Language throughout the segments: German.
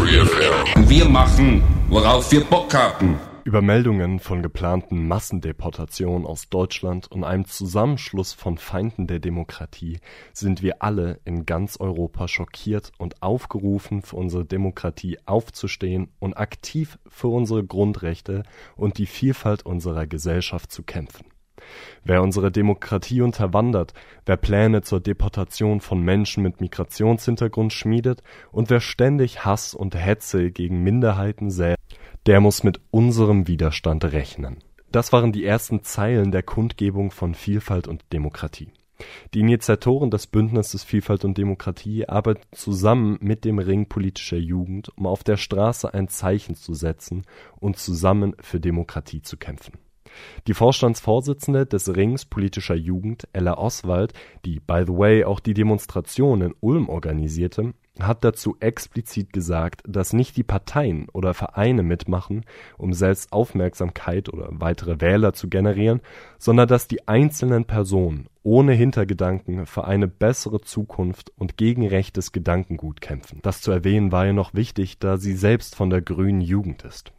FreeFM. Wir machen, worauf wir Bock haben. Über Meldungen von geplanten Massendeportationen aus Deutschland und einem Zusammenschluss von Feinden der Demokratie sind wir alle in ganz Europa schockiert und aufgerufen, für unsere Demokratie aufzustehen und aktiv für unsere Grundrechte und die Vielfalt unserer Gesellschaft zu kämpfen. Wer unsere Demokratie unterwandert, wer Pläne zur Deportation von Menschen mit Migrationshintergrund schmiedet und wer ständig Hass und Hetze gegen Minderheiten sät, der muss mit unserem Widerstand rechnen. Das waren die ersten Zeilen der Kundgebung von Vielfalt und Demokratie. Die Initiatoren des Bündnisses Vielfalt und Demokratie arbeiten zusammen mit dem Ring politischer Jugend, um auf der Straße ein Zeichen zu setzen und zusammen für Demokratie zu kämpfen. Die Vorstandsvorsitzende des Rings politischer Jugend, Ella Oswald, die by the way auch die Demonstration in Ulm organisierte, hat dazu explizit gesagt, dass nicht die Parteien oder Vereine mitmachen, um selbst Aufmerksamkeit oder weitere Wähler zu generieren, sondern dass die einzelnen Personen ohne Hintergedanken für eine bessere Zukunft und gegen rechtes Gedankengut kämpfen. Das zu erwähnen war ja noch wichtig, da sie selbst von der grünen Jugend ist.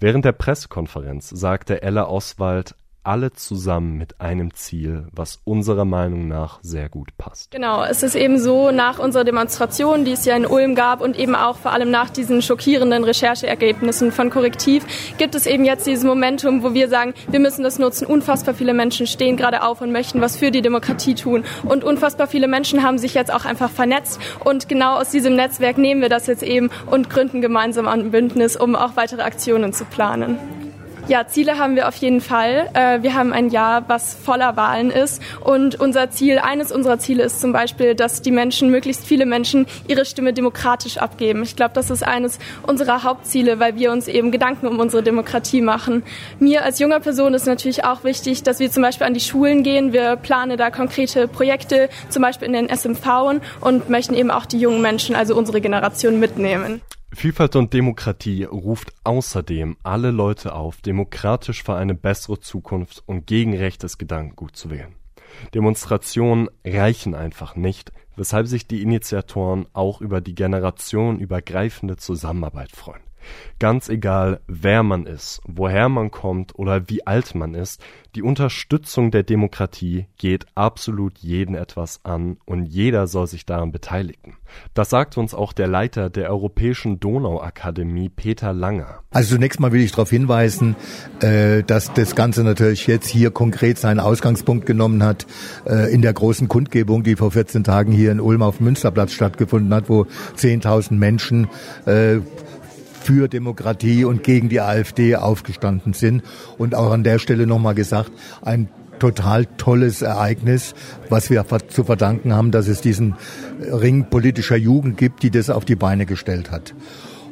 Während der Pressekonferenz sagte Ella Oswald alle zusammen mit einem Ziel, was unserer Meinung nach sehr gut passt. Genau, es ist eben so, nach unserer Demonstration, die es ja in Ulm gab und eben auch vor allem nach diesen schockierenden Rechercheergebnissen von Korrektiv, gibt es eben jetzt dieses Momentum, wo wir sagen, wir müssen das nutzen. Unfassbar viele Menschen stehen gerade auf und möchten was für die Demokratie tun. Und unfassbar viele Menschen haben sich jetzt auch einfach vernetzt. Und genau aus diesem Netzwerk nehmen wir das jetzt eben und gründen gemeinsam ein Bündnis, um auch weitere Aktionen zu planen. Ja, Ziele haben wir auf jeden Fall. Äh, wir haben ein Jahr, was voller Wahlen ist. Und unser Ziel, eines unserer Ziele ist zum Beispiel, dass die Menschen, möglichst viele Menschen, ihre Stimme demokratisch abgeben. Ich glaube, das ist eines unserer Hauptziele, weil wir uns eben Gedanken um unsere Demokratie machen. Mir als junger Person ist natürlich auch wichtig, dass wir zum Beispiel an die Schulen gehen. Wir planen da konkrete Projekte, zum Beispiel in den SMV und möchten eben auch die jungen Menschen, also unsere Generation mitnehmen. Vielfalt und Demokratie ruft außerdem alle Leute auf, demokratisch für eine bessere Zukunft und gegen rechtes Gedankengut zu wählen. Demonstrationen reichen einfach nicht, weshalb sich die Initiatoren auch über die generationenübergreifende Zusammenarbeit freuen. Ganz egal, wer man ist, woher man kommt oder wie alt man ist, die Unterstützung der Demokratie geht absolut jeden etwas an und jeder soll sich daran beteiligen. Das sagt uns auch der Leiter der Europäischen Donauakademie, Peter Langer. Also zunächst mal will ich darauf hinweisen, äh, dass das Ganze natürlich jetzt hier konkret seinen Ausgangspunkt genommen hat äh, in der großen Kundgebung, die vor 14 Tagen hier in Ulm auf dem Münsterplatz stattgefunden hat, wo 10.000 Menschen äh, für Demokratie und gegen die AfD aufgestanden sind. Und auch an der Stelle nochmal gesagt, ein total tolles Ereignis, was wir zu verdanken haben, dass es diesen Ring politischer Jugend gibt, die das auf die Beine gestellt hat.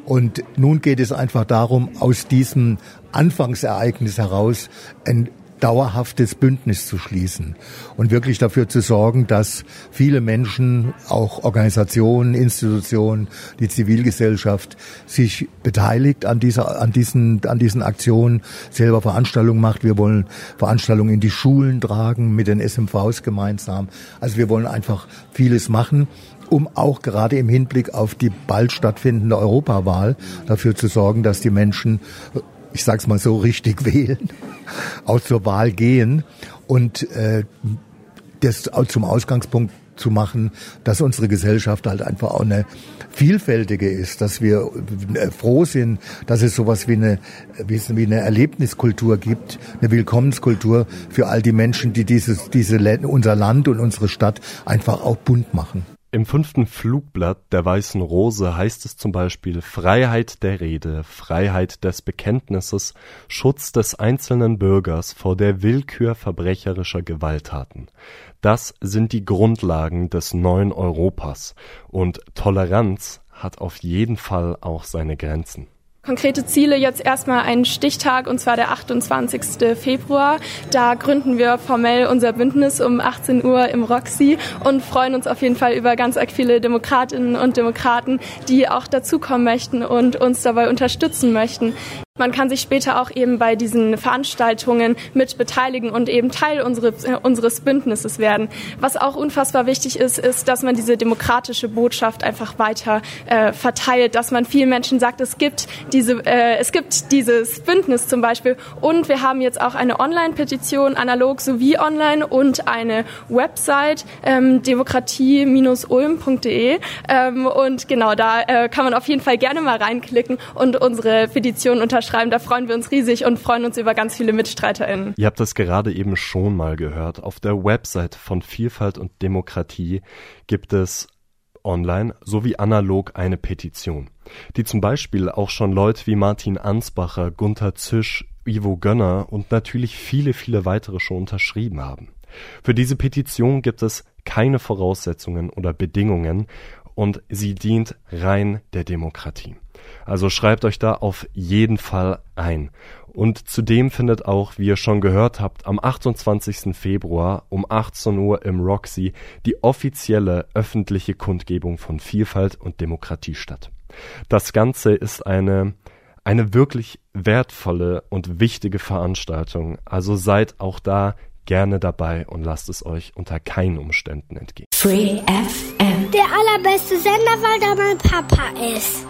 Und nun geht es einfach darum, aus diesem Anfangsereignis heraus ein dauerhaftes Bündnis zu schließen und wirklich dafür zu sorgen, dass viele Menschen, auch Organisationen, Institutionen, die Zivilgesellschaft sich beteiligt an dieser, an diesen, an diesen Aktionen, selber Veranstaltungen macht. Wir wollen Veranstaltungen in die Schulen tragen mit den SMVs gemeinsam. Also wir wollen einfach vieles machen um auch gerade im Hinblick auf die bald stattfindende Europawahl dafür zu sorgen, dass die Menschen ich sag's mal so, richtig wählen, auch zur Wahl gehen und äh, das zum Ausgangspunkt zu machen, dass unsere Gesellschaft halt einfach auch eine vielfältige ist, dass wir äh, froh sind, dass es sowas wie eine, wie eine Erlebniskultur gibt, eine Willkommenskultur für all die Menschen, die dieses, diese, unser Land und unsere Stadt einfach auch bunt machen. Im fünften Flugblatt der Weißen Rose heißt es zum Beispiel Freiheit der Rede, Freiheit des Bekenntnisses, Schutz des einzelnen Bürgers vor der Willkür verbrecherischer Gewalttaten. Das sind die Grundlagen des neuen Europas, und Toleranz hat auf jeden Fall auch seine Grenzen konkrete Ziele jetzt erstmal einen Stichtag und zwar der 28. Februar. Da gründen wir formell unser Bündnis um 18 Uhr im Roxy und freuen uns auf jeden Fall über ganz viele Demokratinnen und Demokraten, die auch dazukommen möchten und uns dabei unterstützen möchten. Man kann sich später auch eben bei diesen Veranstaltungen mit beteiligen und eben Teil unseres, äh, unseres Bündnisses werden. Was auch unfassbar wichtig ist, ist, dass man diese demokratische Botschaft einfach weiter äh, verteilt, dass man vielen Menschen sagt, es gibt diese, äh, es gibt dieses Bündnis zum Beispiel. Und wir haben jetzt auch eine Online-Petition, analog sowie online und eine Website ähm, demokratie-ulm.de ähm, und genau da äh, kann man auf jeden Fall gerne mal reinklicken und unsere Petition unterstützen schreiben. Da freuen wir uns riesig und freuen uns über ganz viele MitstreiterInnen. Ihr habt das gerade eben schon mal gehört. Auf der Website von Vielfalt und Demokratie gibt es online sowie analog eine Petition, die zum Beispiel auch schon Leute wie Martin Ansbacher, Gunther Zisch, Ivo Gönner und natürlich viele, viele weitere schon unterschrieben haben. Für diese Petition gibt es keine Voraussetzungen oder Bedingungen und sie dient rein der Demokratie. Also schreibt euch da auf jeden Fall ein. Und zudem findet auch, wie ihr schon gehört habt, am 28. Februar um 18 Uhr im Roxy die offizielle öffentliche Kundgebung von Vielfalt und Demokratie statt. Das Ganze ist eine eine wirklich wertvolle und wichtige Veranstaltung. Also seid auch da gerne dabei und lasst es euch unter keinen Umständen entgehen. Free FM. Der allerbeste Sender, weil da mein Papa ist.